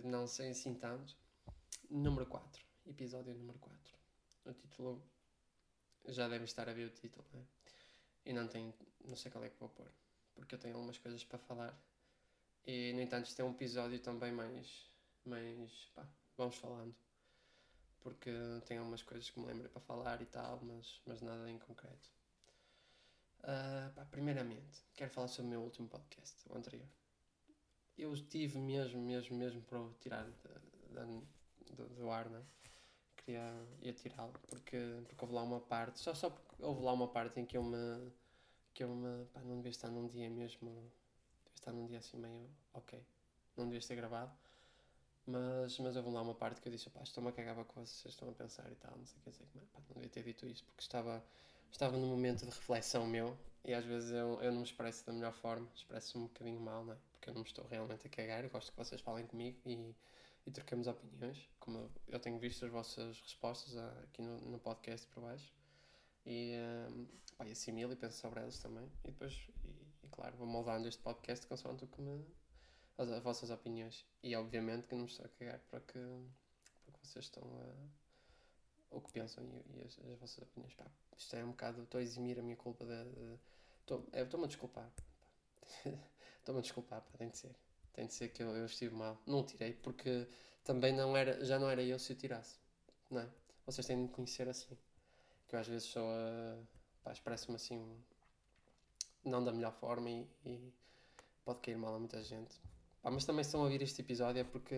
de Não Sei Assim Tanto, número 4, episódio número 4. O título, já devem estar a ver o título, né? E não tenho, não sei qual é que vou pôr, porque eu tenho algumas coisas para falar. E, no entanto, isto é um episódio também mais, mais, pá, vamos falando. Porque tenho algumas coisas que me lembrei para falar e tal, mas, mas nada em concreto. Uh, pá, primeiramente, quero falar sobre o meu último podcast, o anterior. Eu tive mesmo, mesmo, mesmo para o tirar do, do ar, né? Queria ia tirá-lo, porque, porque houve lá uma parte, só, só porque houve lá uma parte em que eu me. que eu me. pá, não devia estar num dia mesmo. devia estar num dia assim meio. ok. Não devia ter gravado. Mas, mas houve lá uma parte que eu disse, pá, estou-me a cagar que vocês estão a pensar e tal, não sei o que dizer, pá, não devia ter dito isso, porque estava estava num momento de reflexão meu e às vezes eu, eu não me expresso da melhor forma, expresso-me um bocadinho mal, não é? Porque eu não me estou realmente a cagar, eu gosto que vocês falem comigo e, e trocamos opiniões, como eu, tenho visto as vossas respostas aqui no, no podcast por baixo e, um, pá, e assimilo e penso sobre elas também e depois, e, e claro, vou moldando este podcast consoante o que me, as, as vossas opiniões e obviamente que não me estou a cagar para que, para que vocês estão a o que pensam e, e as, as, vossas opiniões. Pá, isto é um bocado. Estou a eximir a minha culpa de. Estou-me a desculpar. Estou-me a desculpar, pá, tem de ser. Tem de ser que eu, eu estive mal. Não tirei porque também não era, já não era eu se o tirasse. Não é? Vocês têm de me conhecer assim. Que eu às vezes sou a. Pá, expresso-me assim. Não da melhor forma e, e, pode cair mal a muita gente. Pá, mas também estão a ouvir este episódio é porque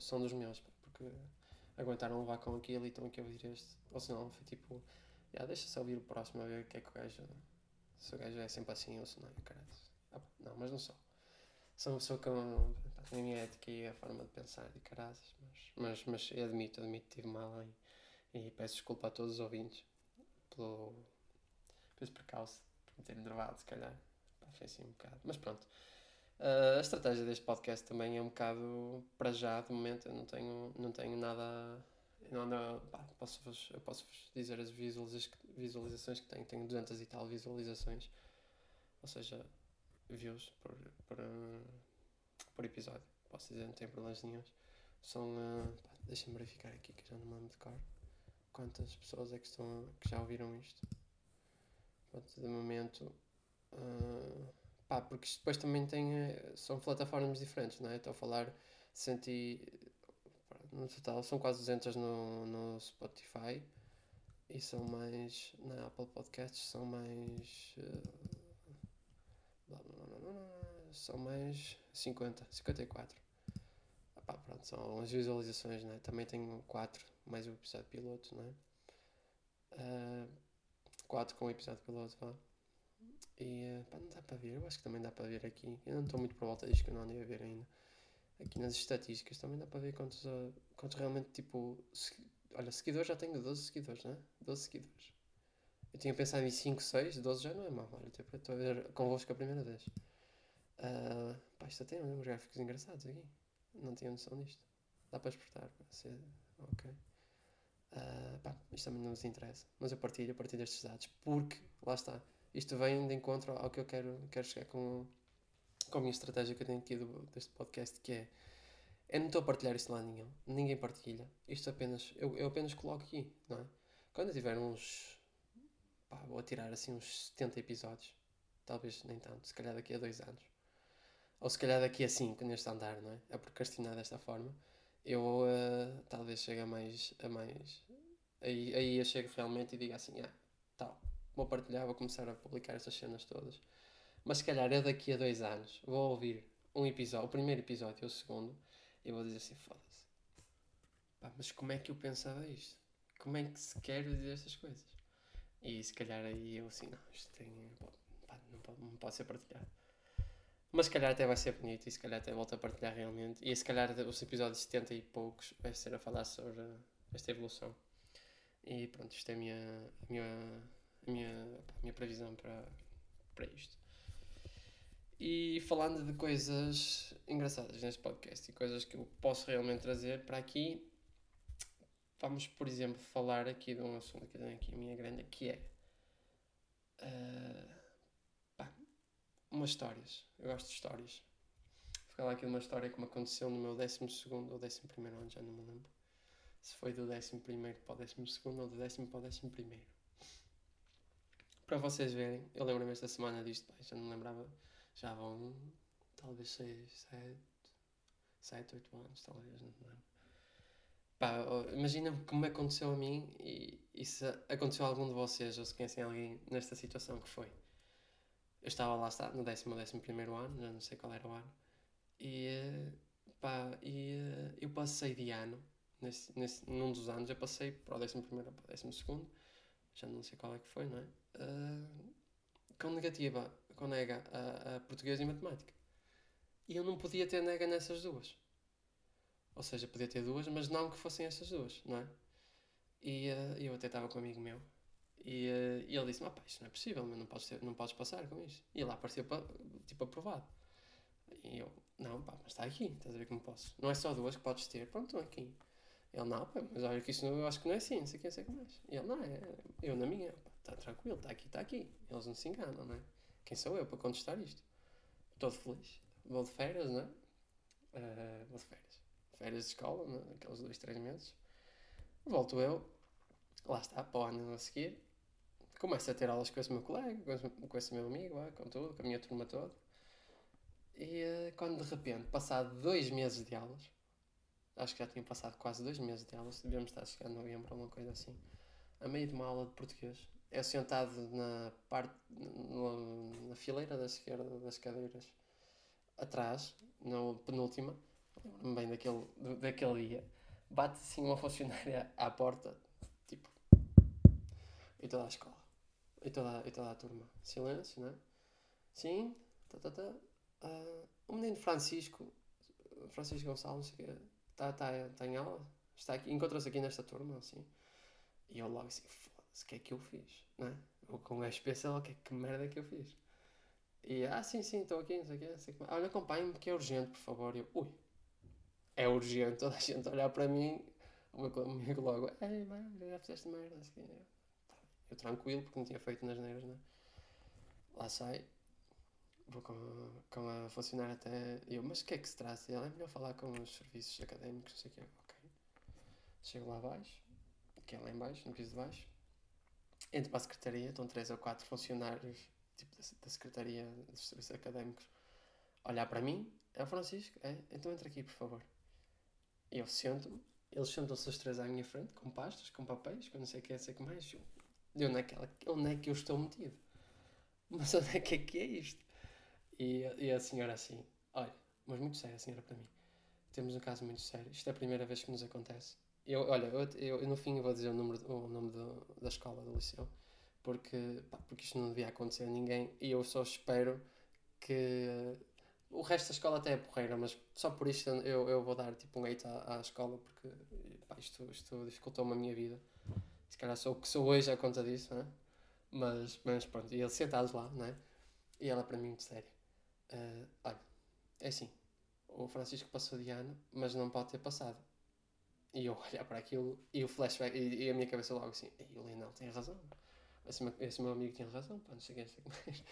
são dos meus. Pá, porque aguentaram levar com aquilo e estão aqui a ouvir este. Ou se não, foi tipo, yeah, deixa só ouvir o próximo a ver o que é que o gajo. Se o gajo é sempre assim ou se não, caralho. Ah, não, mas não sou. Sou uma pessoa com a minha ética e a forma de pensar de caras, mas, mas, mas eu admito, admito que tive mal e, e peço desculpa a todos os ouvintes pelo, pelo percalço, por me terem nervado, se calhar. Pá, foi assim um bocado. Mas pronto. Uh, a estratégia deste podcast também é um bocado para já, de momento, eu não tenho, não tenho nada. Não posso-vos posso -vos dizer as visualizações que tenho, tenho 200 e tal visualizações, ou seja, views por, por, por episódio. Posso dizer, não tem problemas nenhum. São. Uh, Deixem-me verificar aqui que já não lembro de cor. Quantas pessoas é que, estão, que já ouviram isto? Pronto, de momento. Uh, Pá, porque isto depois também tem. Eh, são plataformas diferentes, não é? Estou a falar senti No total são quase 200 no, no Spotify e são mais. Na Apple Podcasts são mais. Uh, são mais 50, 54. Ah, pá, pronto, são as visualizações, não é? Também tenho 4 mais o episódio piloto, não é? Uh, 4 com o episódio piloto, vá. E eh, pá, não dá para ver, eu acho que também dá para ver aqui. Eu não estou muito por volta disto que eu não andei a ver ainda. Aqui nas estatísticas também dá para ver quantos, uh, quantos realmente tipo. Se, olha, seguidores já tenho 12 seguidores, né? 12 seguidores. Eu tinha pensado em 5, 6, 12 já não é mal. Olha, tipo, estou a ver convosco a primeira vez. Uh, pá, isto até uns gráficos engraçados aqui. Não tinha noção disto. Dá para exportar, para ser. Ok. Uh, pá, isto também não nos interessa. Mas eu partilho, eu partilho estes dados porque, lá está, isto vem de encontro ao que eu quero, quero chegar com, com a minha estratégia que eu tenho aqui do, deste podcast, que é eu não estou a partilhar isto lá nenhum, ninguém partilha, isto apenas, eu, eu apenas coloco aqui, não é? Quando eu tiver uns, pá, vou tirar assim uns 70 episódios, talvez nem tanto, se calhar daqui a dois anos, ou se calhar daqui a 5 neste andar, não é? A procrastinar desta forma, eu uh, talvez chegue a mais, a mais, aí, aí eu chego realmente e digo assim, ah, tal, vou partilhar, vou começar a publicar estas cenas todas. Mas se calhar eu daqui a dois anos vou ouvir um episódio, o primeiro episódio e o segundo, e vou dizer assim, foda-se. mas como é que eu pensava isto? Como é que se quer dizer estas coisas? E se calhar aí eu assim, não, isto tem. Pá, não, pode, não pode ser partilhado. Mas se calhar até vai ser bonito e se calhar até volto a partilhar realmente. E se calhar os episódios 70 e poucos vai ser a falar sobre esta evolução. E pronto, isto é a minha, a minha a minha, a minha previsão para, para isto. E falando de coisas engraçadas neste podcast e coisas que eu posso realmente trazer para aqui, vamos, por exemplo, falar aqui de um assunto que eu tenho aqui a minha grande, que é uh, umas histórias. Eu gosto de histórias. falar aqui de uma história que me aconteceu no meu 12 ou 11 ano, já não me lembro. Se foi do 11 para o 12 ou do décimo para o 11. Para vocês verem, eu lembro-me esta semana disto, pá, já não lembrava, já vão talvez 6, 7, 7, 8 anos, talvez, não me lembro. Pá, imagina como aconteceu a mim e, e se aconteceu a algum de vocês ou se conhecem alguém nesta situação que foi. Eu estava lá, está, no décimo ou décimo primeiro ano, já não sei qual era o ano, e, pá, e eu passei de ano, nesse, nesse, num dos anos, eu passei para o décimo primeiro para o décimo segundo, já não sei qual é que foi, não é? Uh, com negativa, com nega a, a português e matemática. E eu não podia ter nega nessas duas. Ou seja, podia ter duas, mas não que fossem essas duas, não é? E uh, eu até estava com um amigo meu. E, uh, e ele disse-me, pá, isto não é possível, mas não podes, ter, não podes passar com isto. E ele apareceu, tipo, aprovado. E eu, não, pá, mas está aqui, estás a ver como posso. Não é só duas que podes ter, pronto, estão aqui. Ele, não, pá, mas olha que isso não, eu acho que não é assim, não sei o que, não sei que mais. E ele, não, é, eu na minha, pá, está tranquilo, está aqui, está aqui. Eles não se enganam, não é? Quem sou eu para contestar isto? Todo feliz. Vou de férias, não é? Uh, vou de férias. Férias de escola, não é? aqueles dois, três meses. Volto eu, lá está, para o ano a seguir. Começo a ter aulas com esse meu colega, com esse, meu amigo, com tudo, com a minha turma toda. E uh, quando de repente, passado dois meses de aulas, acho que já tinha passado quase dois meses de aulas, devíamos estar chegando a novembro ou uma coisa assim, a meio de uma aula de português, é sentado na parte, na, na fileira da esquerda das cadeiras, atrás, na penúltima, lembro-me bem daquele, daquele dia, bate assim uma funcionária à porta, tipo, e toda a escola, e toda, e toda a turma, silêncio, não é? Sim, tá, tá, tá. Uh, o menino Francisco, Francisco Gonçalves, está tá, tá em aula, está aqui, encontrou-se aqui nesta turma, assim, e eu logo assim, foda-se, o que é que eu fiz, não é? Ou com gajo pensa, o que é que merda que eu fiz? E, ah, sim, sim, estou aqui, não sei o quê, não sei o. Olha, acompanhe-me que é urgente, por favor. E eu, ui, é urgente, toda a gente olhar para mim, o meu amigo logo, ei, mano, já fizeste merda, assim, eu, tranquilo, porque não tinha feito nas neiras, né? Lá sai, vou com, com a funcionária até, eu, mas o que é que se trata? Ela é melhor falar com os serviços académicos, não sei o quê, ok. Chego lá abaixo, que é lá embaixo, no piso de baixo, entro para a secretaria, estão três ou quatro funcionários, tipo, da, da secretaria dos serviços académicos, olhar para mim, é o Francisco, é, então entra aqui, por favor. Eu sento-me, eles sentam-se os três à minha frente, com pastas, com papéis, com não sei o que, não sei o que mais. Eu, de onde é, que ela, onde é que eu estou metido? Mas onde é que é que é isto? E, e a senhora assim, olha, mas muito sério, a senhora para mim. Temos um caso muito sério. Isto é a primeira vez que nos acontece. Eu, olha, eu, eu no fim vou dizer o, número, o nome do, da escola, do liceu, porque, pá, porque isto não devia acontecer a ninguém e eu só espero que o resto da escola até é porreira, mas só por isto eu, eu vou dar tipo um hate à, à escola porque pá, isto, isto dificultou-me a minha vida. Se calhar sou o que sou hoje a conta disso, né? mas, mas pronto, e eles sentados lá, né? E ela para mim muito séria. Uh, olha, é assim, o Francisco passou de ano, mas não pode ter passado. E eu olhar para aquilo e o flashback, e, e a minha cabeça logo assim, e o Lionel tem razão. Esse, esse meu amigo tinha razão, pá, não sei o que, não sei o que.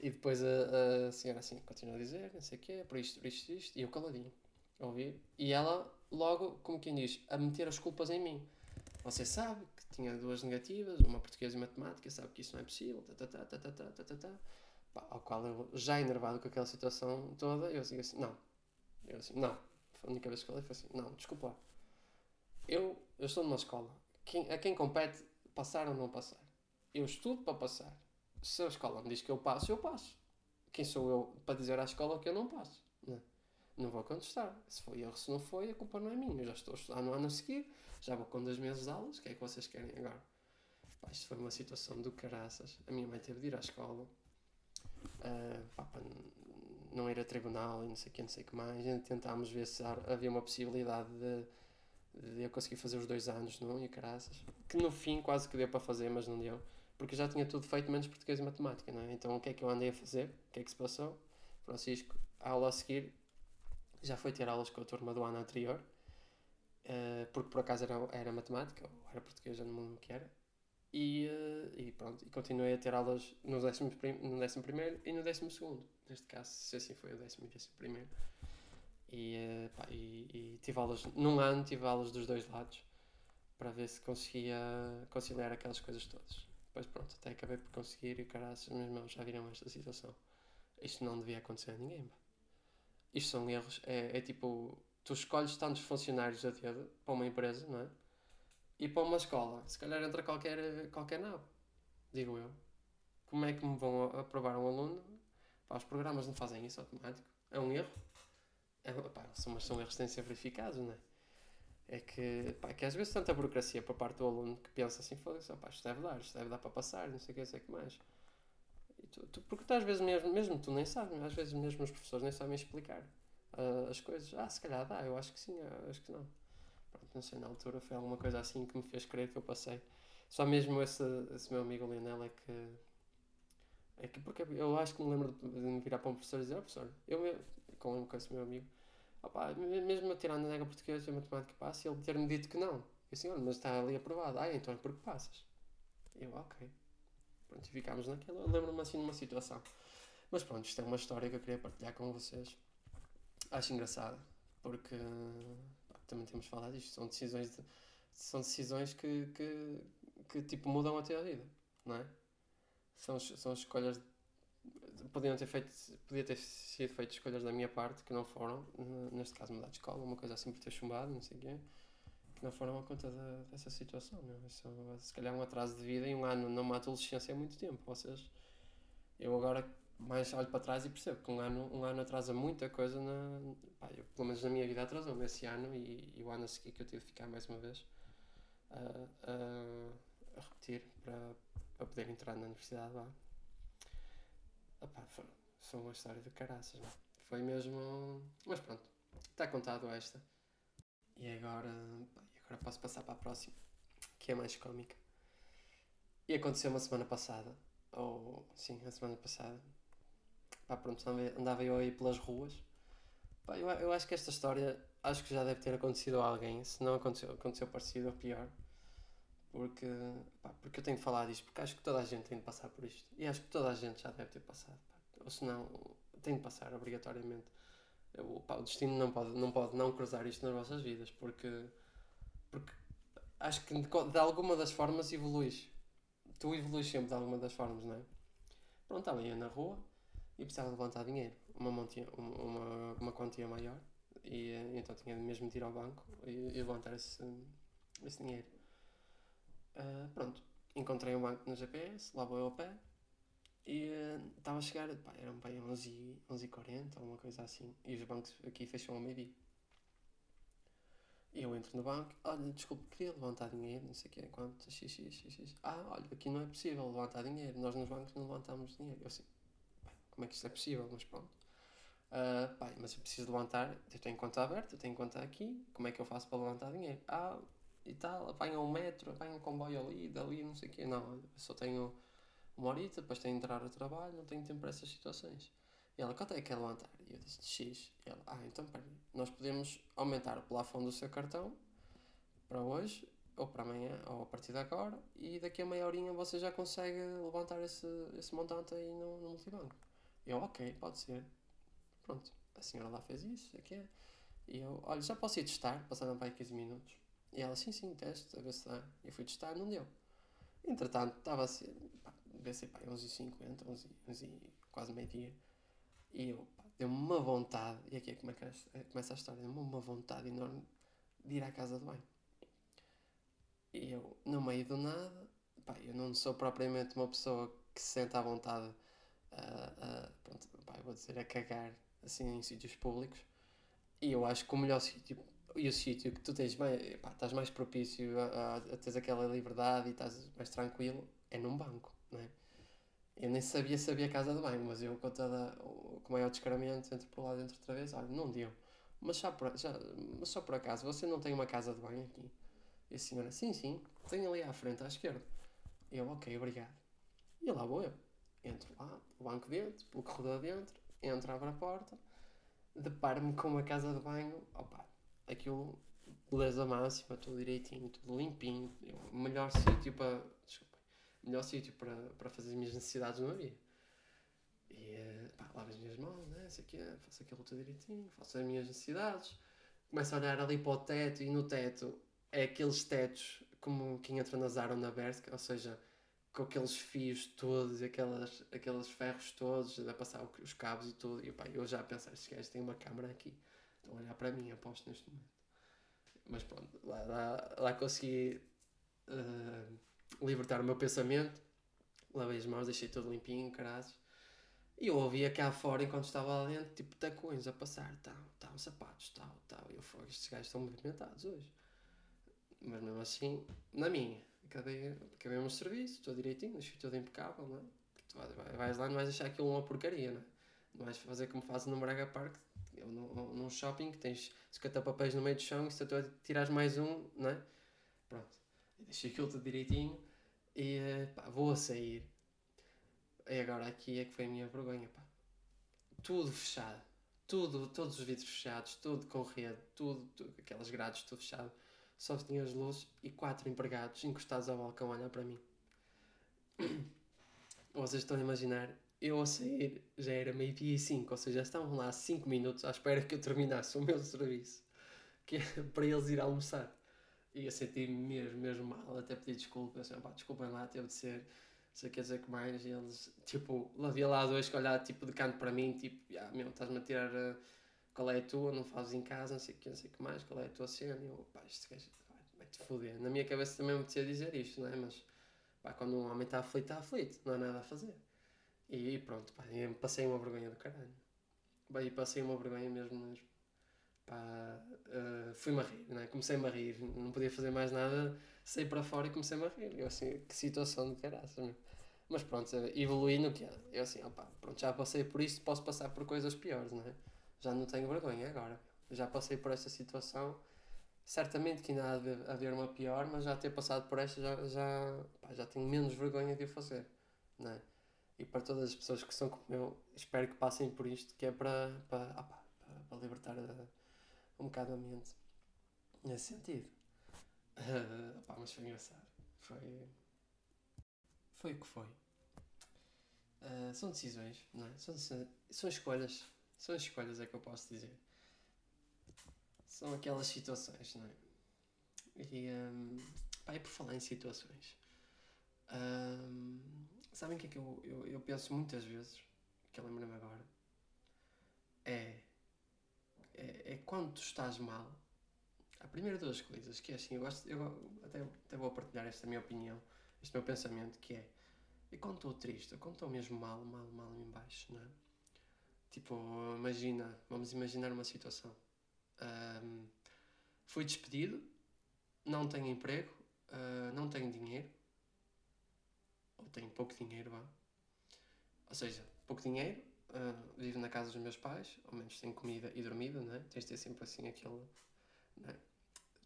E depois a, a senhora assim continua a dizer, não sei o quê, por isto, por isto, isto, e eu caladinho, a ouvir. E ela logo, como quem diz, a meter as culpas em mim. Você sabe que tinha duas negativas, uma portuguesa e matemática, sabe que isso não é possível, tá, tá, tá, tá, tá, tá, tá, tá. Pá, ao qual eu, já enervado com aquela situação toda, eu digo assim, não. Eu assim, não. Foi a única vez que falei, foi assim, não, desculpa lá. Eu, eu estou numa escola. Quem, a quem compete passar ou não passar? Eu estudo para passar se a escola me diz que eu passo, eu passo. Quem sou eu para dizer à escola que eu não passo? Não, vou contestar. Se foi erro, se não foi, a culpa não é minha. Eu já estou a estudar no ano a seguir, já vou com dois meses de aulas, o que é que vocês querem agora? Pá, isto foi uma situação do caraças. A minha mãe teve de ir à escola, uh, pá, para não ir a tribunal e não sei o que, não sei o que mais. Tentámos ver se havia uma possibilidade de, de eu conseguir fazer os dois anos, não? E caraças. Que no fim quase que deu para fazer, mas não deu porque já tinha tudo feito menos português e matemática, não é? Então o que é que eu andei a fazer? O que é que se passou? Francisco, a aula a seguir, já foi ter aulas com a turma do ano anterior, uh, porque por acaso era, era matemática, ou era português, já não me lembro que era, e, uh, e pronto, e continuei a ter aulas no décimo, no décimo primeiro e no décimo segundo, neste caso, se assim foi o décimo e décimo primeiro. E, eh, pá, e, e tive aulas, num ano tive aulas dos dois lados para ver se conseguia conciliar aquelas coisas todas. Depois pronto, até acabei por conseguir e caras, meus irmãos já viram esta situação. Isto não devia acontecer a ninguém. Pá. Isto são erros, é, é tipo, tu escolhes tantos funcionários a dedo para uma empresa, não é? E para uma escola, se calhar entra qualquer, qualquer nabo, digo eu. Como é que me vão aprovar um aluno? Pá, os programas não fazem isso automático. É um erro. É, pá, são, mas são erros que têm de ser verificados, não é? É que, pá, que às vezes tanta burocracia para parte do aluno que pensa assim, foda-se, isto deve dar, isto deve dar para passar, não sei o que, sei o que mais. Tu, tu, porque tu às vezes mesmo, mesmo tu nem sabes, às vezes mesmo os professores nem sabem explicar uh, as coisas. Ah, se calhar dá, eu acho que sim, acho que não. Pronto, não sei, na altura foi alguma coisa assim que me fez crer que eu passei. Só mesmo esse, esse meu amigo Lionel é que. É que porque eu acho que me lembro de me virar para um professor e dizer, oh, professor, eu com, com esse meu amigo, opa, mesmo a tirar na nega português e a matemática passa, ele ter-me dito que não. Eu assim, olha, mas está ali aprovado. Ah, então é porque passas. Eu, ok. Pronto, e ficámos naquela. Lembro-me assim de uma situação. Mas pronto, isto é uma história que eu queria partilhar com vocês. Acho engraçado, porque pá, também temos falado disto. São decisões, de, são decisões que, que, que tipo mudam até a vida, não é? São, são escolhas. Podiam ter feito, podia ter sido feitas escolhas da minha parte que não foram, neste caso mudar de escola, uma coisa assim por ter chumbado, não sei o quê, que não foram a conta dessa situação. Isso, se calhar um atraso de vida e um ano numa adolescência é muito tempo. Vocês, eu agora mais olho para trás e percebo que um ano, um ano atrasa muita coisa, na, pá, eu, pelo menos na minha vida atrasou-me esse ano e, e, o ano a seguir que eu tive de ficar mais uma vez a, a, a repetir para, para poder entrar na universidade lá. Epá, foi, foi uma história de caraças, foi mesmo. Mas pronto, está contado esta. E agora, agora posso passar para a próxima, que é mais cómica. E aconteceu uma semana passada, ou sim, a semana passada, pá, pronto, andava eu aí pelas ruas. Pá, eu, eu acho que esta história, acho que já deve ter acontecido a alguém, se não aconteceu, aconteceu parecido ou pior. Porque, pá, porque eu tenho de falar disto, porque acho que toda a gente tem de passar por isto. E acho que toda a gente já deve ter passado. Pá. Ou se não, tem de passar obrigatoriamente. Eu, pá, o destino não pode, não pode não cruzar isto nas vossas vidas, porque, porque acho que de, de alguma das formas evoluís. Tu evoluís sempre de alguma das formas, não é? Pronto, estava aí na rua, e precisava levantar dinheiro, uma, montia, uma, uma quantia maior, e então tinha mesmo de ir ao banco e, e levantar esse, esse dinheiro. Uh, pronto, encontrei um banco no GPS, lá vou eu ao pé, e estava a chegar, pá, eram 11, 11h40 ou uma coisa assim, e os bancos aqui fecham ao meio-dia. Eu entro no banco, olha, desculpe, queria levantar dinheiro, não sei o que, quanto, x, x, x, x. Ah, olha, aqui não é possível levantar dinheiro, nós nos bancos não levantamos dinheiro. Eu assim, como é que isto é possível, mas pronto. Uh, pai, mas eu preciso levantar, eu tenho conta aberta, eu tenho conta aqui, como é que eu faço para levantar dinheiro? Ah, e tal, apanha um metro, apanha um comboio ali, dali, não sei o quê. Não, eu só tenho uma horita, depois tenho de entrar ao trabalho, não tenho tempo para essas situações. E ela, quanto é que quer levantar? E eu disse, X. E ela, ah, então peraí, nós podemos aumentar o plafond do seu cartão para hoje, ou para amanhã, ou a partir de agora, e daqui a meia horinha você já consegue levantar esse, esse montante aí no, no multibanco. Eu, ok, pode ser. Pronto, a senhora lá fez isso, aqui é. E eu, olha, já posso ir testar? Passaram para aí 15 minutos. E ela, sim, sim, teste, a ver se dá. Eu fui testar, não deu. Entretanto, estava assim, ser pá, 11h50, 11, 11 quase meio-dia. E eu, deu-me uma vontade, e aqui é que começa a história, deu-me uma vontade enorme de ir à casa do banho. E eu, no meio do nada, pá, eu não sou propriamente uma pessoa que se sente à vontade a, pronto, pá, vou dizer, a cagar assim em sítios públicos. E eu acho que o melhor sítio e o sítio que tu tens mais, pá, estás mais propício a, a, a teres aquela liberdade e estás mais tranquilo é num banco, não é? Eu nem sabia se havia casa de banho, mas eu com, toda, com o maior descaramento, entro por lá dentro outra vez, olha, não deu. Mas só, por, já, mas só por acaso, você não tem uma casa de banho aqui? E a senhora, sim, sim, tem ali à frente, à esquerda. Eu, ok, obrigado. E lá vou eu entro lá, o banco dentro, pelo corredor dentro, entro, abro a porta, deparo-me com uma casa de banho, opa, aquilo, beleza máxima, tudo direitinho, tudo limpinho, o melhor sítio para, melhor sítio para, para fazer as minhas necessidades não havia. E eh, pá, lavo as minhas mãos, né? Sei que faço aquilo tudo direitinho, faço as minhas necessidades. Começo a olhar ali para o teto e no teto é aqueles tetos como quem entra na Zara ou na Bershka, ou seja, com aqueles fios todos, aquelas, aqueles ferros todos, a passar os cabos e tudo. E pá, eu já a pensar, estes gajos têm uma câmera aqui, estão a olhar para mim, aposto neste momento. Mas pronto, lá, lá, lá consegui uh, libertar o meu pensamento, lavei as mãos, deixei tudo limpinho, caras. E eu ouvia cá fora, enquanto estava lá dentro, tipo tacões a passar, tal, tal, sapatos, tal, tal. E eu falo, estes gajos estão movimentados hoje. Mas mesmo assim, na minha, acabei, acabei o meu serviço, estou direitinho, deixei tudo impecável, não é? Tu vais lá, não vais achar aquilo uma porcaria, não é? Não vais fazer como fazes no Braga Park, ou num shopping, que tens 50 papéis no meio do chão e se tu tirares mais um, não é? Pronto, deixei aquilo tudo direitinho e pá, vou a sair e agora aqui é que foi a minha vergonha, pá. Tudo fechado. Tudo, todos os vidros fechados, tudo com rede, tudo, tudo aquelas grades, tudo fechado. Só tinha as luzes e quatro empregados encostados ao balcão a olhar para mim. Vocês estão a imaginar, eu a sair já era meio-dia e cinco, ou seja, estavam lá cinco minutos à espera que eu terminasse o meu serviço, que é para eles ir almoçar. E eu senti-me mesmo, mesmo mal, até pedi desculpa, assim, pá, desculpem lá, teve de ser sei quer dizer que mais, e eles, tipo, havia lá dois que olhavam tipo de canto para mim, tipo, ah, meu, estás-me a tirar uh, qual é a tua, não fazes em casa, não sei o que, não sei que mais, qual é a tua cena, e eu, pá, este vai-te foder. Na minha cabeça também me a dizer isto, não é? Mas, pá, quando um homem está aflito, está aflito, não há nada a fazer. E pronto, pá, passei uma vergonha do caralho. Bem, passei uma vergonha mesmo, mesmo. Pá, uh, fui-me a rir, não é? Comecei-me a rir, não podia fazer mais nada saí para fora e comecei-me a rir. Eu assim, que situação de caraças, Mas pronto, evoluí no que é. Eu assim, opá, pronto, já passei por isto, posso passar por coisas piores, não é? Já não tenho vergonha agora. Já passei por esta situação. Certamente que ainda há de haver uma pior, mas já ter passado por esta já, já, pá, já tenho menos vergonha de o fazer, não é? E para todas as pessoas que são como eu, espero que passem por isto, que é para, para, para, para libertar a, um bocado a mente nesse sentido. Uh, mas foi engraçado. Foi. Foi o que foi. Uh, são decisões, não é? São, são escolhas. São escolhas, é que eu posso dizer. São aquelas situações, não é? E, um, pá, e por falar em situações, um, sabem o que é que eu, eu, eu penso muitas vezes, que eu lembro-me agora? É, é, é quando tu estás mal a primeira duas coisas, que é assim, eu gosto, eu até, até vou partilhar esta minha opinião, este meu pensamento, que é, e quando estou triste, quando estou mesmo mal, mal, mal em baixo, não é? Tipo, imagina, vamos imaginar uma situação. Um, fui despedido, não tenho emprego, uh, não tenho dinheiro, ou tenho pouco dinheiro, vá. Ou seja, pouco dinheiro, uh, vivo na casa dos meus pais, ao menos tenho comida e dormida, não é? Tens de ter sempre assim aquele, não é?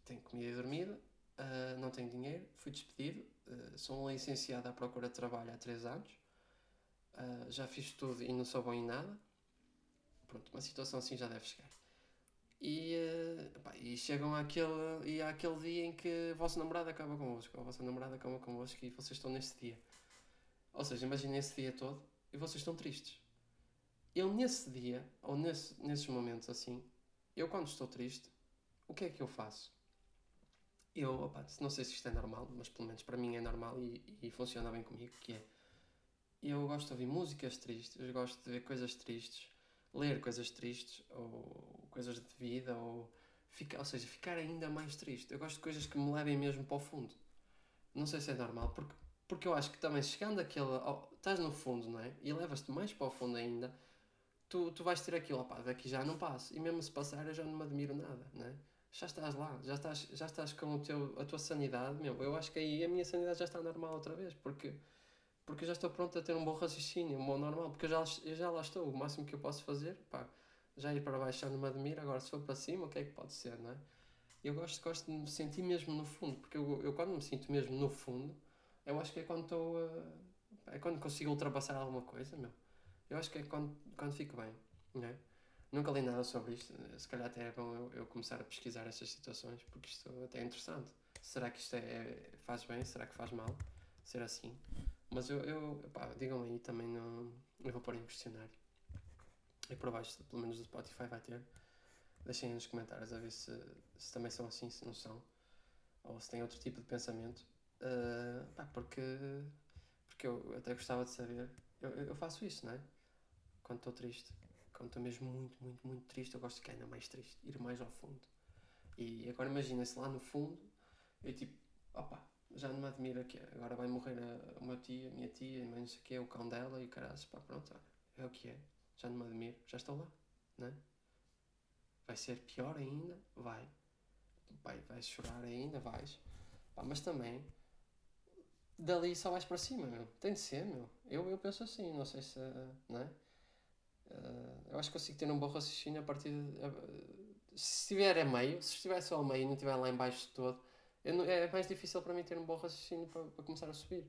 tenho comida e dormida, uh, não tenho dinheiro, fui despedido, uh, sou um licenciado à procura de trabalho há 3 anos, uh, já fiz tudo e não sou bom em nada. Pronto, uma situação assim já deve chegar. E, pá, e chegam àquele, e há aquele dia em que a vossa namorada acaba convosco, ou a vossa namorada acaba convosco e vocês estão nesse dia. Ou seja, imaginem esse dia todo e vocês estão tristes. Eu nesse dia, ou nesse, nesses momentos assim, eu quando estou triste, o que é que eu faço? eu, opa, não sei se isto é normal, mas pelo menos para mim é normal e, e funciona bem comigo, que é, eu gosto de ouvir músicas tristes, eu gosto de ver coisas tristes, ler coisas tristes, ou coisas de vida, ou, ficar, ou seja, ficar ainda mais triste. Eu gosto de coisas que me levem mesmo para o fundo. Não sei se é normal, porque, porque eu acho que também chegando àquele, oh, estás no fundo, não é? E levas-te mais para o fundo ainda, tu, tu vais ter aquilo, opá, daqui já não passo. E mesmo se passar eu já não me admiro nada, não é? já estás lá, já estás, já estás com o teu, a tua sanidade, meu, eu acho que aí a minha sanidade já está normal outra vez, porque, porque eu já estou pronto a ter um bom raciocínio, um bom normal, porque eu já, eu já lá estou, o máximo que eu posso fazer, pá, já ir para baixo já não me admira, agora se for para cima, o que é que pode ser, não é? Eu gosto, gosto de me sentir mesmo no fundo, porque eu, eu quando me sinto mesmo no fundo, eu acho que é quando estou, uh, é quando consigo ultrapassar alguma coisa, meu, eu acho que é quando, quando fico bem, não é? Nunca li nada sobre isto, se calhar até é bom eu, eu começar a pesquisar estas situações, porque isto até é interessante. Será que isto é, é, faz bem? Será que faz mal? Ser assim? Mas eu, eu pá, digam aí também no, Eu vou pôr em questionário. E por baixo, pelo menos do Spotify, vai ter. Deixem nos comentários a ver se, se também são assim, se não são. Ou se têm outro tipo de pensamento. Uh, pá, porque, porque eu até gostava de saber. Eu, eu faço isso, não é? Quando estou triste. Quando estou mesmo muito, muito, muito triste, eu gosto de ficar ainda mais triste. Ir mais ao fundo. E agora imagina-se lá no fundo, eu tipo, opa, já não me admira que agora vai morrer a, a meu tia, a minha tia, e não sei o que, o cão dela e o pá, pronto, olha, é o que é, já não me admiro, já estou lá, né? Vai ser pior ainda? Vai. Vai, vais chorar ainda? Vais. Pá, mas também, dali só vais para cima, meu. Tem de ser, meu. Eu, eu penso assim, não sei se, né? Uh, eu acho que consigo ter um bom raciocínio a partir de, uh, se estiver a meio, se estiver só a meio e não estiver lá embaixo de todo, não, é mais difícil para mim ter um bom raciocínio para, para começar a subir.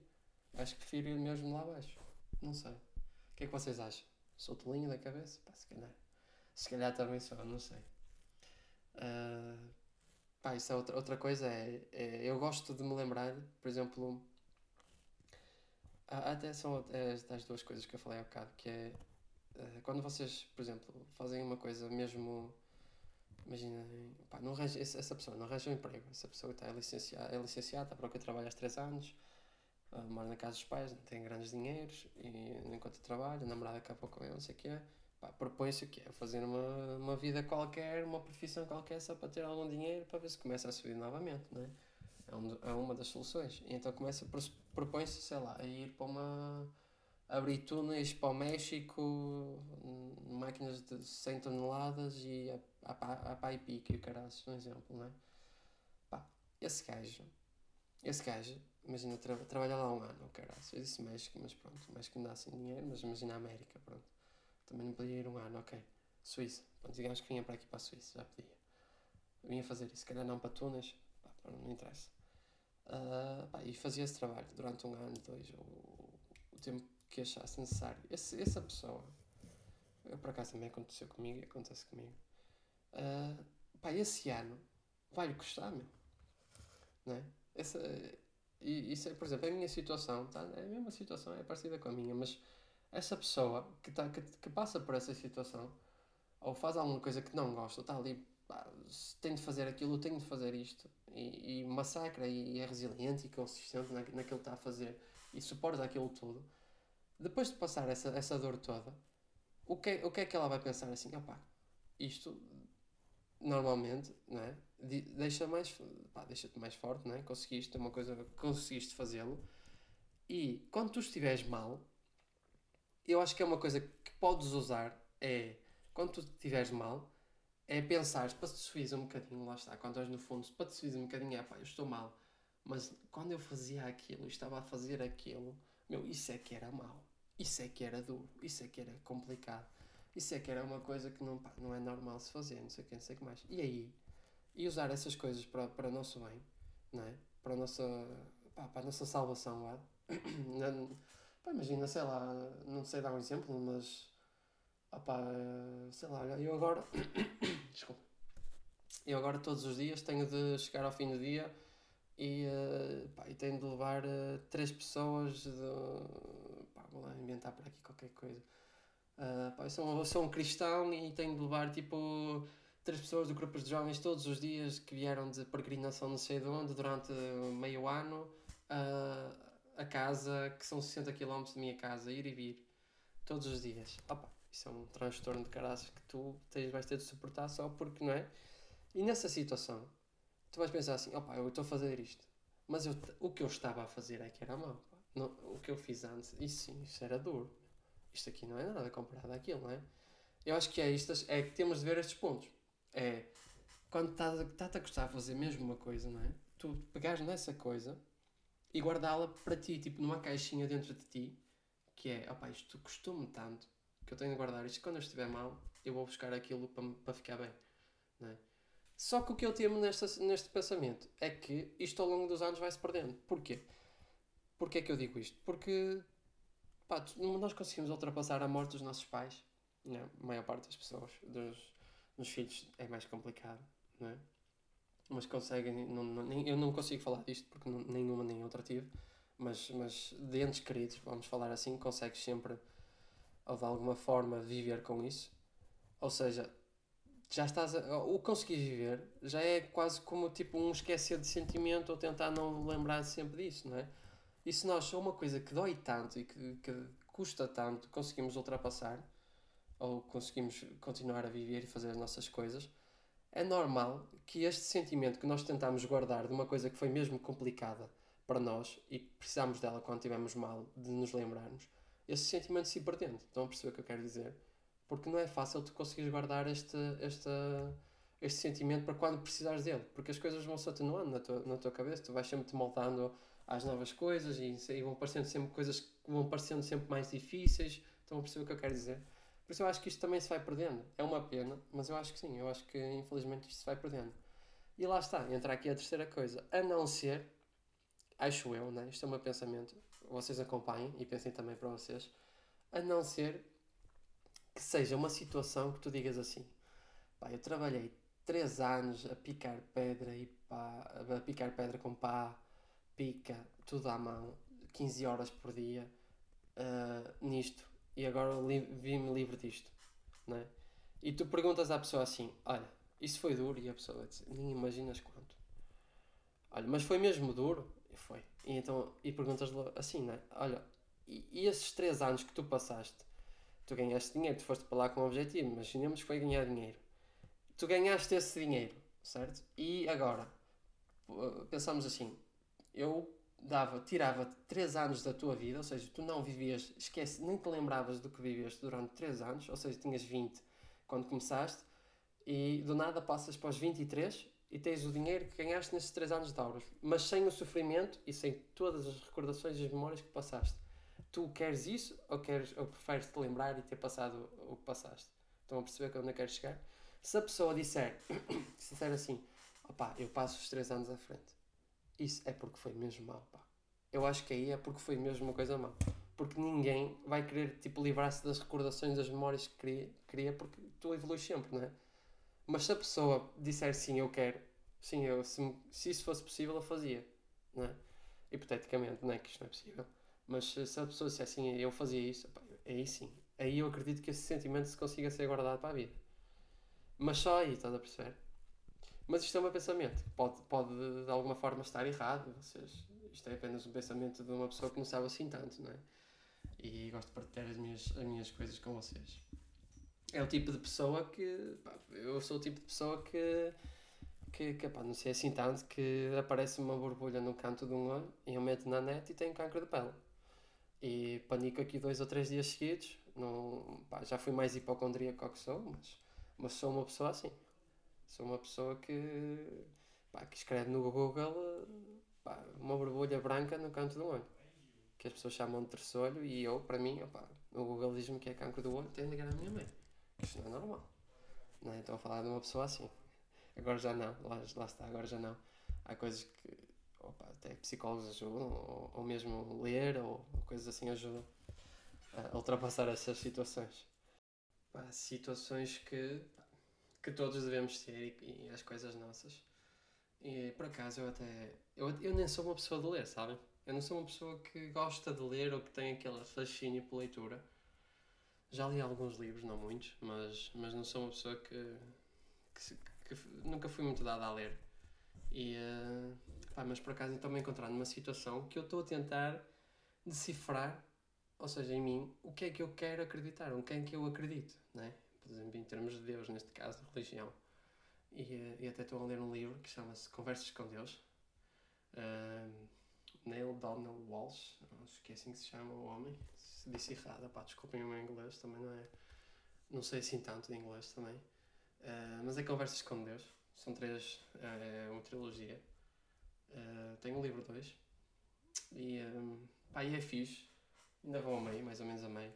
Acho que prefiro ir mesmo lá abaixo. Não sei. O que é que vocês acham? Sou tolinho da cabeça? Pá, se calhar. Se calhar também sou, não sei. Uh, pá, isso é outra, outra coisa. É, é, eu gosto de me lembrar, por exemplo. Até são as duas coisas que eu falei há bocado, que é uh, quando vocês, por exemplo, fazem uma coisa mesmo imagina, pá, não arranja, essa pessoa não arranja um emprego, essa pessoa está licenciada, é licenciada, para o que trabalha há 3 anos, uh, mora na casa dos pais, não tem grandes dinheiros, e enquanto trabalha, a namorada acaba com ele, não sei o que é, propõe-se o que é, fazer uma, uma vida qualquer, uma profissão qualquer só para ter algum dinheiro para ver se começa a subir novamente, não é? É, um, é uma das soluções. E então começa, propõe-se, sei lá, a ir para uma abrir túneis para o México, máquinas de 100 toneladas e a, a, a pai pique e o caralho, um exemplo, não é? Pá, esse gajo, esse gajo, imagina, tra trabalha lá um ano, caralho, eu disse México, mas pronto, México não dá assim dinheiro, mas imagina a América, pronto, também não podia ir um ano, ok, Suíça, pronto, digamos que vinha para aqui para a Suíça, já podia, vinha fazer isso, se calhar não para túneis, pá, não interessa. Uh, pá, e fazia esse trabalho durante um ano, dois, o, o tempo que achasse necessário. Esse, essa pessoa, por acaso também aconteceu comigo e acontece comigo, uh, pá, esse ano vai-lhe custar, meu. Não é? Essa, e, isso é, por exemplo, é a minha situação, tá? é a mesma situação, é parecida com a minha, mas essa pessoa que, tá, que, que passa por essa situação, ou faz alguma coisa que não gosta, está ali, pá, tem de fazer aquilo, tem de fazer isto, e, e massacra, e, e é resiliente e consistente na, naquilo que está a fazer, e suporta aquilo tudo, depois de passar essa, essa dor toda, o que, o que é que ela vai pensar assim? Opá, isto normalmente, não é? Deixa mais, pá, deixa-te mais forte, não é? Conseguiste uma coisa, conseguiste fazê-lo. E quando tu estiveres mal, eu acho que é uma coisa que podes usar é quando tu estiveres mal, é pensar para te subir um bocadinho, lá está, quando estás no fundo, para te subir um bocadinho, é pá, eu estou mal, mas quando eu fazia aquilo, estava a fazer aquilo, meu, isso é que era mau. Isso é que era duro, isso é que era complicado, isso é que era uma coisa que não, pá, não é normal se fazer, não sei o que, não sei o que mais. E aí, e usar essas coisas para, para o nosso bem, não é? Para a nossa, pá, para a nossa salvação lá. pá, imagina, sei lá, não sei dar um exemplo, mas, opá, sei lá, eu agora, desculpa, eu agora todos os dias tenho de chegar ao fim do dia e, uh, pá, e tenho de levar uh, três pessoas de vou lá inventar por aqui qualquer coisa. Uh, pá, eu, sou, eu sou um cristão e tenho de levar tipo três pessoas do grupo de jovens todos os dias que vieram de peregrinação não sei de onde durante meio ano uh, a casa que são 60 km da minha casa, ir e vir todos os dias. Opa, isso é um transtorno de caraças que tu tens, vais ter de suportar só porque não é? E nessa situação tu vais pensar assim, opa, eu estou a fazer isto, mas eu, o que eu estava a fazer é que era mau. Não, o que eu fiz antes, isso sim, isso era duro. Isto aqui não é nada comparado àquilo, não é? Eu acho que é isto, é que temos de ver estes pontos. É, quando está-te a gostar de fazer mesmo uma coisa, não é? Tu pegares nessa coisa e guardá-la para ti, tipo numa caixinha dentro de ti, que é, opá, isto custou-me tanto que eu tenho de guardar isto. Quando eu estiver mal, eu vou buscar aquilo para, para ficar bem, não é? Só que o que eu temo neste, neste pensamento é que isto ao longo dos anos vai se perdendo. Porquê? Porquê é que eu digo isto? Porque pá, nós conseguimos ultrapassar a morte dos nossos pais, né? a maior parte das pessoas, dos, dos filhos é mais complicado, não é? Mas conseguem, não, não, nem, eu não consigo falar disto porque não, nenhuma nem outra tive, mas, mas de entes queridos, vamos falar assim, consegues sempre ou de alguma forma viver com isso. Ou seja, já estás a, o conseguir viver já é quase como tipo um esquecer de sentimento ou tentar não lembrar sempre disso, não é? E se nós uma coisa que dói tanto e que, que custa tanto conseguimos ultrapassar ou conseguimos continuar a viver e fazer as nossas coisas, é normal que este sentimento que nós tentamos guardar de uma coisa que foi mesmo complicada para nós e que precisamos dela quando estivermos mal, de nos lembrarmos, esse sentimento se perdendo. Estão a perceber o que eu quero dizer? Porque não é fácil tu conseguires guardar este, este, este sentimento para quando precisares dele. Porque as coisas vão se atenuando na tua, na tua cabeça, tu vais sempre te moldando às novas coisas e, e vão aparecendo sempre coisas que vão parecendo sempre mais difíceis. Estão a perceber o que eu quero dizer? Por isso eu acho que isto também se vai perdendo. É uma pena, mas eu acho que sim. Eu acho que infelizmente isto se vai perdendo. E lá está, entra aqui a terceira coisa. A não ser, acho eu, né? isto é o meu pensamento, vocês acompanhem e pensem também para vocês, a não ser que seja uma situação que tu digas assim, pá, eu trabalhei 3 anos a picar pedra e pá, a picar pedra com pá, pica, tudo à mão, 15 horas por dia, uh, nisto, e agora li vi-me livre disto, não é? E tu perguntas à pessoa assim, olha, isso foi duro, e a pessoa diz, nem imaginas quanto. Olha, mas foi mesmo duro? E foi. E então, e perguntas-lhe assim, não é? Olha, e, e esses 3 anos que tu passaste, tu ganhaste dinheiro, tu foste para lá com um objetivo, imaginemos que foi ganhar dinheiro. Tu ganhaste esse dinheiro, certo? E agora, pensamos assim, eu dava, tirava 3 anos da tua vida, ou seja, tu não vivias, esquece, nem te lembravas do que viveste durante 3 anos, ou seja, tinhas 20 quando começaste, e do nada passas para os 23 e tens o dinheiro que ganhaste nesses 3 anos de aulas, mas sem o sofrimento e sem todas as recordações e as memórias que passaste tu queres isso ou, queres, ou preferes te lembrar e ter passado o que passaste? Estão a perceber onde eu quero chegar? Se a pessoa disser, se disser assim, opá, eu passo os 3 anos à frente, isso é porque foi mesmo mal, pá. Eu acho que aí é porque foi mesmo uma coisa má. Porque ninguém vai querer, tipo, livrar-se das recordações, das memórias que queria, queria, porque tu evoluís sempre, não é? Mas se a pessoa disser sim, eu quero, sim, eu, se, se isso fosse possível, eu fazia, não é? Hipoteticamente, não é que isto não é possível. Mas se a pessoa disser assim, eu fazia isso, aí sim. Aí eu acredito que esse sentimento se consiga ser guardado para a vida. Mas só aí, estás a perceber? Mas isto é meu pensamento. Pode, pode de alguma forma estar errado. Vocês, isto é apenas um pensamento de uma pessoa que não sabe assim tanto, não é? E gosto de partilhar as minhas, as minhas coisas com vocês. É o tipo de pessoa que. Pá, eu sou o tipo de pessoa que. Que, que pá, não sei assim tanto que aparece uma borbulha no canto de um olho e eu meto na net e tenho cancro de pele e panico aqui dois ou três dias seguidos. Não, pá, já fui mais hipocondríaco que sou, mas, mas sou uma pessoa assim. Sou uma pessoa que, pá, que escreve no Google pá, uma borbulha branca no canto do olho. Que as pessoas chamam de terçolho e eu, para mim, opá, no Google diz-me que é cancro do olho, tenho de ligar à minha mãe. Isto não é normal. Não é? Estou a falar de uma pessoa assim. Agora já não, lá, lá está, agora já não. Há coisas que opa, até psicólogos ajudam, ou, ou mesmo ler, ou, ou, coisas assim ajudam a ultrapassar essas situações. Pá, situações que, que todos devemos ter e, e, as coisas nossas. E por acaso eu até. Eu, eu nem sou uma pessoa de ler, sabem? Eu não sou uma pessoa que gosta de ler ou que tem aquele fascínio por leitura. Já li alguns livros, não muitos, mas, mas não sou uma pessoa que, que, que nunca fui muito dada a ler. E, uh, Pá, mas por acaso então me encontrar numa situação que eu estou a tentar decifrar, ou seja, em mim, o que é que eu quero acreditar, o que é que eu acredito, né? Exemplo, em termos de Deus, neste caso, de religião. E, eh, e até estou a ler um livro que chama-se Conversas com Deus. Uh, Neil Donald Walsh, acho que é assim que se chama o homem. Se disse errado, pá, desculpem o meu inglês, também não é. Não sei assim tanto de inglês também. Uh, mas é Conversas com Deus. São três, é uma trilogia. Uh, tenho o livro 2 e, um, pá, e é fixe. Ainda vou a meio, mais ou menos a meio.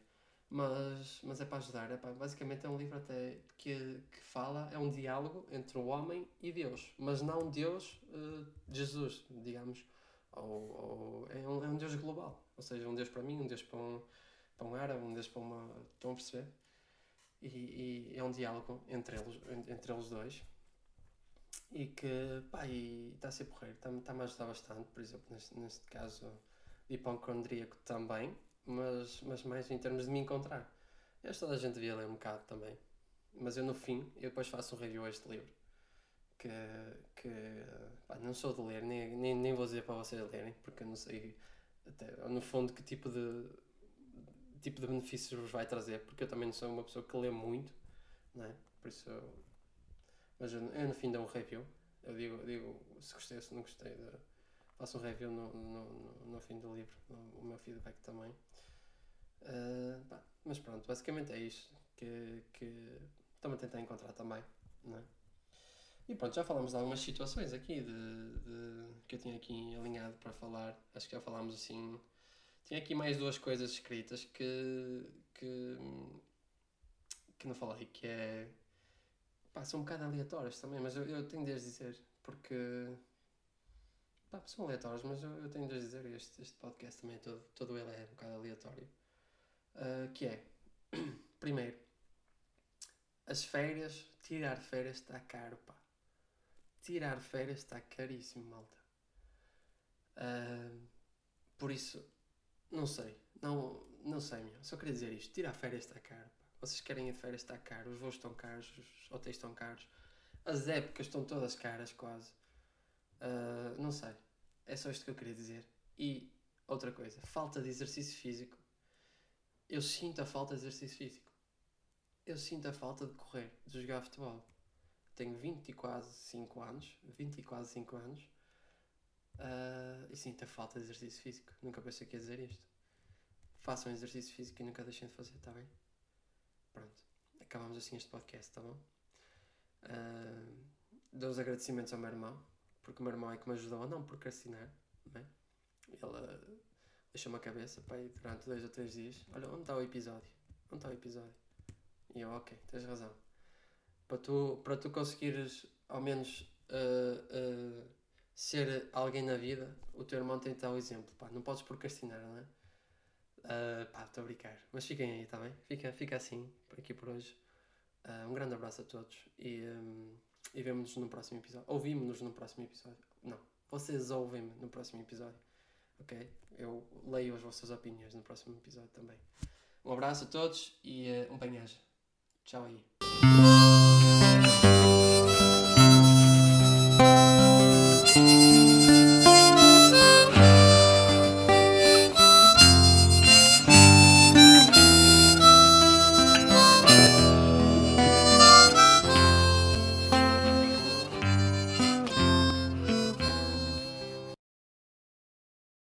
Mas, mas é para ajudar. É pá, basicamente é um livro até que, que fala, é um diálogo entre o homem e Deus. Mas não Deus, uh, Jesus, digamos. Ou, ou é, um, é um Deus global. Ou seja, um Deus para mim, um Deus para um, para um árabe, um Deus para uma. Estão a perceber? E, e é um diálogo entre eles, entre eles dois e que pá, está a ser porreiro, está-me está a ajudar bastante, por exemplo, neste, neste caso de hipocondríaco também, mas, mas mais em termos de me encontrar. Eu acho que toda a gente devia ler um bocado também. Mas eu no fim, eu depois faço um review a este livro. Que, que pá, não sou de ler, nem, nem, nem vou dizer para vocês lerem, porque eu não sei até, no fundo que tipo de tipo de benefícios vos vai trazer, porque eu também não sou uma pessoa que lê muito, não é? Por isso eu, mas eu, eu no fim dou um review. Eu digo, digo se gostei ou se não gostei, de, faço um review no, no, no, fim do livro, o meu feedback também. Uh, pá, mas pronto, basicamente é isto que, que a tentar encontrar também, é? E pronto, já falamos de algumas situações aqui de, de, que eu tinha aqui alinhado para falar. Acho que já falámos assim. Tinha aqui mais duas coisas escritas que, que, que não falei, que é. Pá, são um bocado aleatórias também, mas eu, eu tenho de as dizer, porque. Pá, são aleatórias, mas eu, eu tenho de dizer, este, este podcast também, todo, todo ele é um bocado aleatório. Uh, que é. Primeiro, as férias, tirar férias está caro, pá. Tirar férias está caríssimo, malta. Uh, por isso, não sei. Não, não sei, meu. Só queria dizer isto. Tirar férias está caro, pá. Vocês querem ir de férias está caro. Os voos estão caros, os hotéis estão caros. As épocas estão todas caras, quase. Uh, não sei. É só isto que eu queria dizer. E outra coisa, falta de exercício físico. Eu sinto a falta de exercício físico. Eu sinto a falta de correr, de jogar futebol. Tenho 20 e quase 5 anos. 20 e quase 5 anos. Uh, e sinto a falta de exercício físico. Nunca pensei que ia dizer isto. Façam exercício físico e nunca deixem de fazer, está bem? Pronto. Acabamos assim este podcast, está bom? Uh, dou os agradecimentos ao meu irmão, porque o meu irmão é que me ajudou a não procrastinar. Não é? Ele uh, deixou-me a cabeça para ir durante dois ou três dias. Olha, onde está o episódio? Onde está o episódio? E eu, ok, tens razão. Para tu, para tu conseguires ao menos uh, uh, ser alguém na vida, o teu irmão tem que dar o exemplo. Pá, não podes procrastinar, não é? Uh, pá, estou a brincar. Mas fiquem aí, está bem? Fica, fica assim, por aqui por hoje. Uh, um grande abraço a todos e, um, e vemo-nos no próximo episódio. Ouvimos-nos no próximo episódio. Não, vocês ouvem-me no próximo episódio. Ok? Eu leio as vossas opiniões no próximo episódio também. Um abraço a todos e uh, um banhagem. Tchau aí.